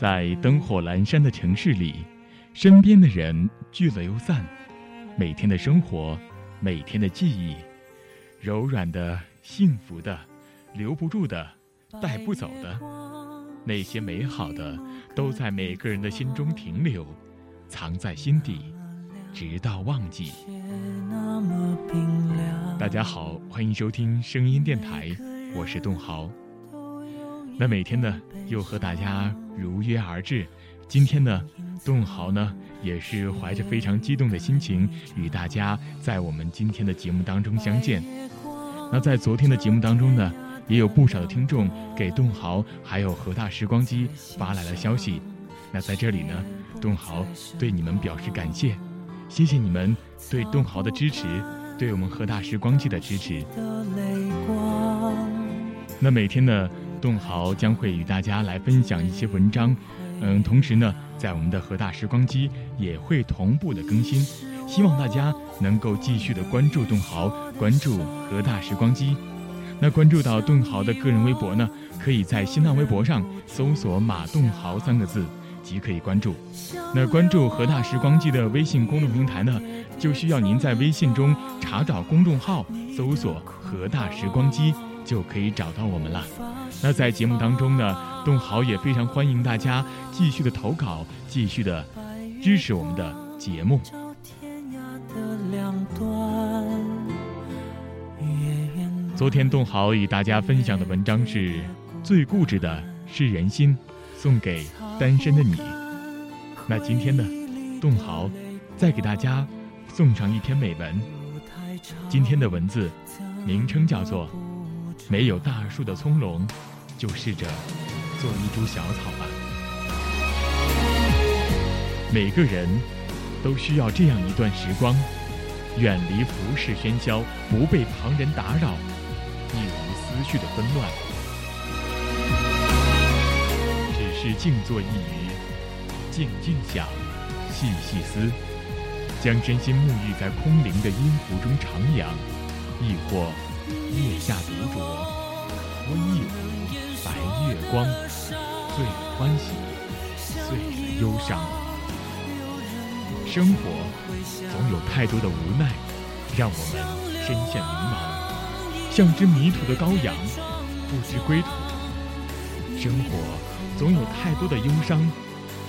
在灯火阑珊的城市里，身边的人聚了又散，每天的生活，每天的记忆，柔软的、幸福的、留不住的、带不走的，那些美好的，都在每个人的心中停留，藏在心底，直到忘记。大家好，欢迎收听声音电台，我是栋豪。那每天呢，又和大家如约而至。今天呢，栋豪呢也是怀着非常激动的心情，与大家在我们今天的节目当中相见。那在昨天的节目当中呢，也有不少的听众给栋豪还有和大时光机发来了消息。那在这里呢，栋豪对你们表示感谢，谢谢你们对栋豪的支持，对我们和大时光机的支持。那每天呢。栋豪将会与大家来分享一些文章，嗯，同时呢，在我们的河大时光机也会同步的更新，希望大家能够继续的关注栋豪，关注河大时光机。那关注到栋豪的个人微博呢，可以在新浪微博上搜索“马栋豪”三个字即可以关注。那关注河大时光机的微信公众平台呢，就需要您在微信中查找公众号，搜索“河大时光机”。就可以找到我们了。那在节目当中呢，栋豪也非常欢迎大家继续的投稿，继续的支持我们的节目。昨天栋豪与大家分享的文章是最固执的是人心，送给单身的你。那今天呢，栋豪再给大家送上一篇美文。今天的文字名称叫做。没有大树的葱茏，就试着做一株小草吧。每个人都需要这样一段时光，远离浮世喧嚣，不被旁人打扰，一无思绪的纷乱，只是静坐一隅，静静想，细细思，将身心沐浴在空灵的音符中徜徉，亦或。月下独酌，温一壶白月光，醉欢喜，醉忧伤。生活总有太多的无奈，让我们深陷迷茫，像只迷途的羔羊，不知归途。生活总有太多的忧伤，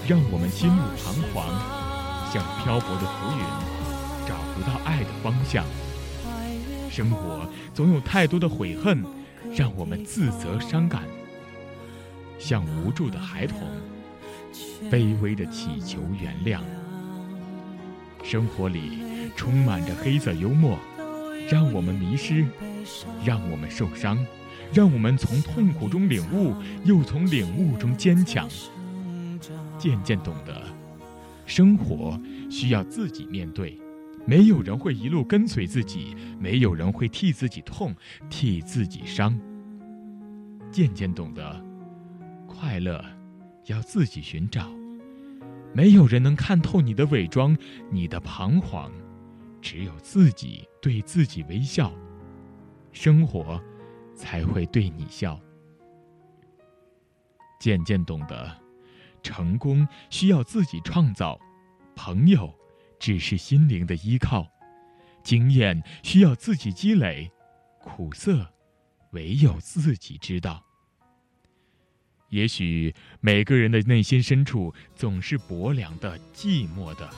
让我们心路彷徨，像漂泊的浮云，找不到爱的方向。生活总有太多的悔恨，让我们自责伤感，像无助的孩童，卑微的祈求原谅。生活里充满着黑色幽默，让我们迷失，让我们受伤，让我们从痛苦中领悟，又从领悟中坚强。渐渐懂得，生活需要自己面对。没有人会一路跟随自己，没有人会替自己痛，替自己伤。渐渐懂得，快乐要自己寻找。没有人能看透你的伪装，你的彷徨，只有自己对自己微笑，生活才会对你笑。渐渐懂得，成功需要自己创造，朋友。只是心灵的依靠，经验需要自己积累，苦涩唯有自己知道。也许每个人的内心深处总是薄凉的、寂寞的、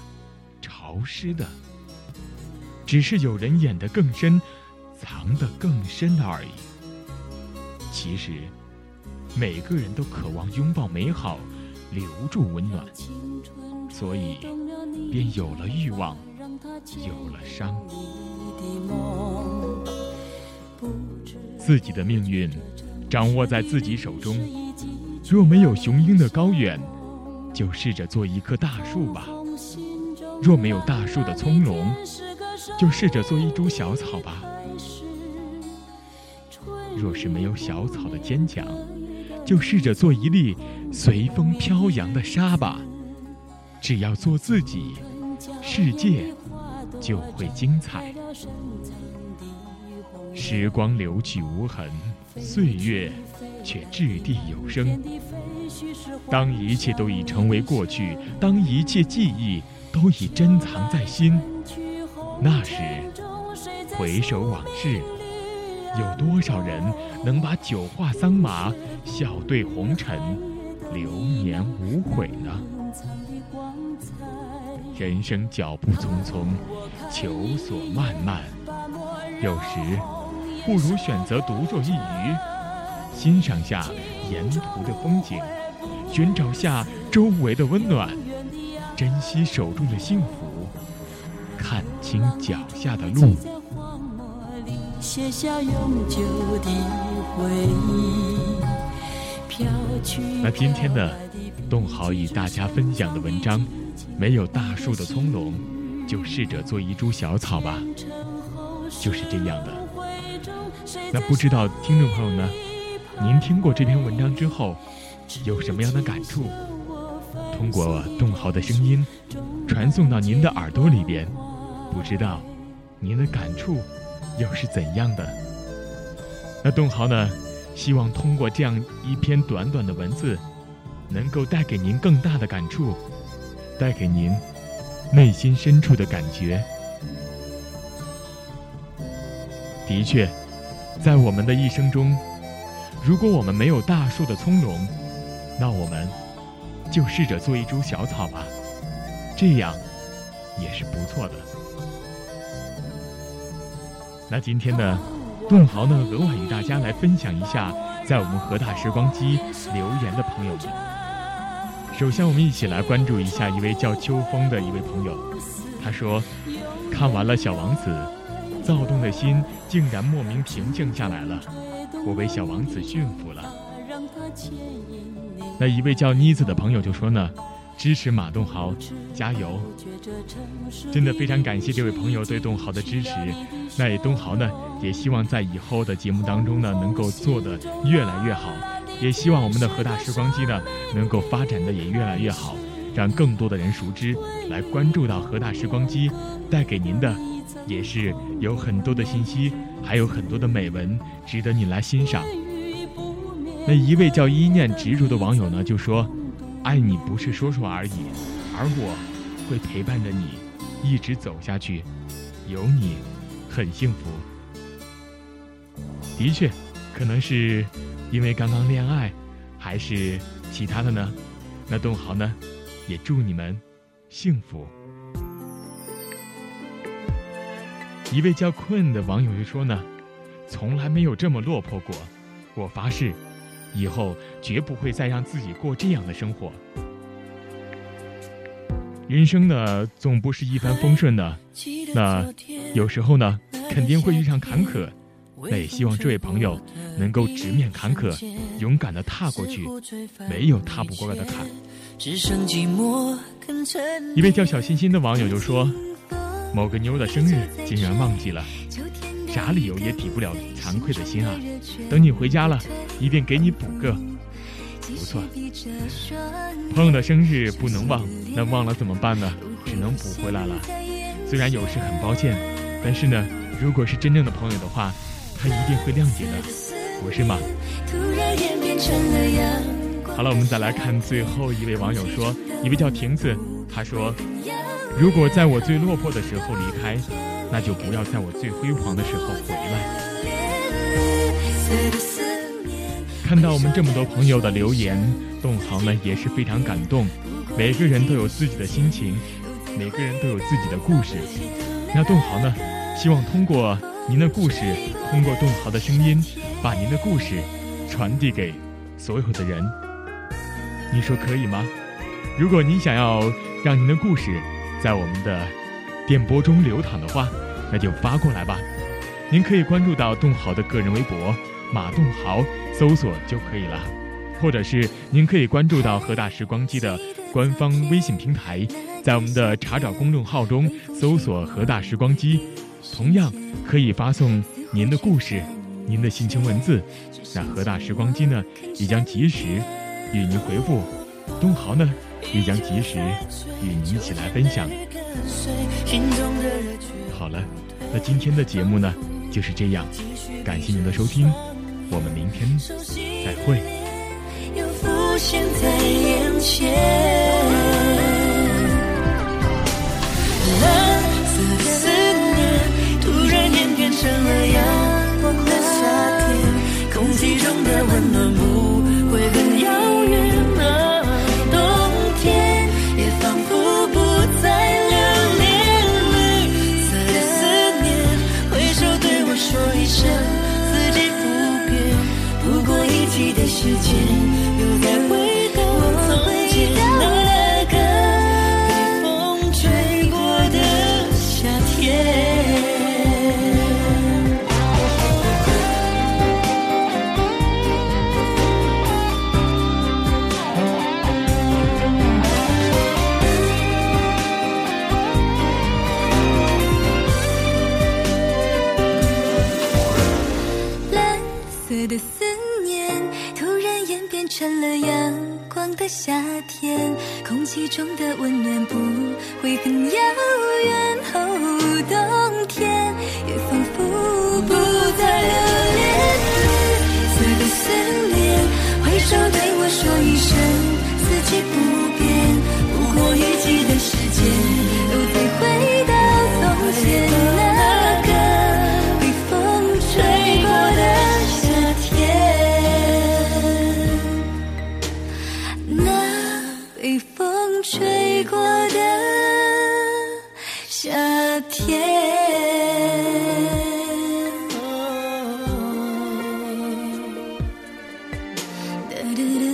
潮湿的，只是有人演得更深，藏得更深而已。其实，每个人都渴望拥抱美好，留住温暖，所以。便有了欲望，有了伤。自己的命运掌握在自己手中。若没有雄鹰的高远，就试着做一棵大树吧；若没有大树的葱茏，就试着做一株小草吧；若是没有小草的坚强，就试着做一粒随风飘扬的沙吧。只要做自己，世界就会精彩。时光流去无痕，岁月却掷地有声。当一切都已成为过去，当一切记忆都已珍藏在心，那时回首往事，有多少人能把酒话桑麻，笑对红尘，流年无悔呢？人生脚步匆匆，求索漫漫，有时不如选择独坐一隅，欣赏下沿途的风景，寻找下周围的温暖，珍惜手中的幸福，看清脚下的路。那今天呢，动豪与大家分享的文章。没有大树的葱茏，就试着做一株小草吧，就是这样的。那不知道听众朋友呢？您听过这篇文章之后，有什么样的感触？通过栋豪的声音传送到您的耳朵里边，不知道您的感触又是怎样的？那栋豪呢？希望通过这样一篇短短的文字，能够带给您更大的感触。带给您内心深处的感觉。的确，在我们的一生中，如果我们没有大树的葱茏，那我们就试着做一株小草吧，这样也是不错的。那今天呢，栋豪呢，额外与大家来分享一下，在我们河大时光机留言的朋友们。首先，我们一起来关注一下一位叫秋风的一位朋友。他说：“看完了《小王子》，躁动的心竟然莫名平静下来了，我被小王子驯服了。”那一位叫妮子的朋友就说呢：“支持马栋豪，加油！”真的非常感谢这位朋友对栋豪的支持。那也东豪呢，也希望在以后的节目当中呢，能够做得越来越好。也希望我们的河大时光机呢，能够发展的也越来越好，让更多的人熟知，来关注到河大时光机，带给您的也是有很多的信息，还有很多的美文，值得你来欣赏。那一位叫一念执着的网友呢，就说：“爱你不是说说而已，而我会陪伴着你，一直走下去，有你，很幸福。”的确，可能是。因为刚刚恋爱，还是其他的呢？那东豪呢，也祝你们幸福。一位叫困的网友就说呢：“从来没有这么落魄过，我发誓，以后绝不会再让自己过这样的生活。人生呢，总不是一帆风顺的，那有时候呢，肯定会遇上坎坷。”那也希望这位朋友能够直面坎坷，勇敢的踏过去，没有踏不过的坎。一位叫小心心的网友就说：“某个妞的生日竟然忘记了，啥理由也抵不了惭愧的心啊！等你回家了，一定给你补个。不错，朋友的生日不能忘，那忘了怎么办呢？只能补回来了。虽然有时很抱歉，但是呢，如果是真正的朋友的话。”他一定会谅解的，不是吗？好了，我们再来看最后一位网友说，一位叫亭子，他说：“如果在我最落魄的时候离开，那就不要在我最辉煌的时候回来。”看到我们这么多朋友的留言，栋豪呢也是非常感动。每个人都有自己的心情，每个人都有自己的故事。那栋豪呢，希望通过。您的故事通过栋豪的声音，把您的故事传递给所有的人。你说可以吗？如果您想要让您的故事在我们的电波中流淌的话，那就发过来吧。您可以关注到栋豪的个人微博“马栋豪”，搜索就可以了。或者是您可以关注到河大时光机的官方微信平台，在我们的查找公众号中搜索“河大时光机”。同样可以发送您的故事、您的心情文字那何大时光机呢也将及时与您回复。东豪呢也将及时与您一起来分享。好了那今天的节目呢就是这样。感谢您的收听我们明天再会。又浮现在眼前。色的思念突然演变成了阳光的夏天，空气中的温暖不会很遥远。哦，冬天也仿佛不再留恋，紫色的思念，挥手对我说一声四季不。do do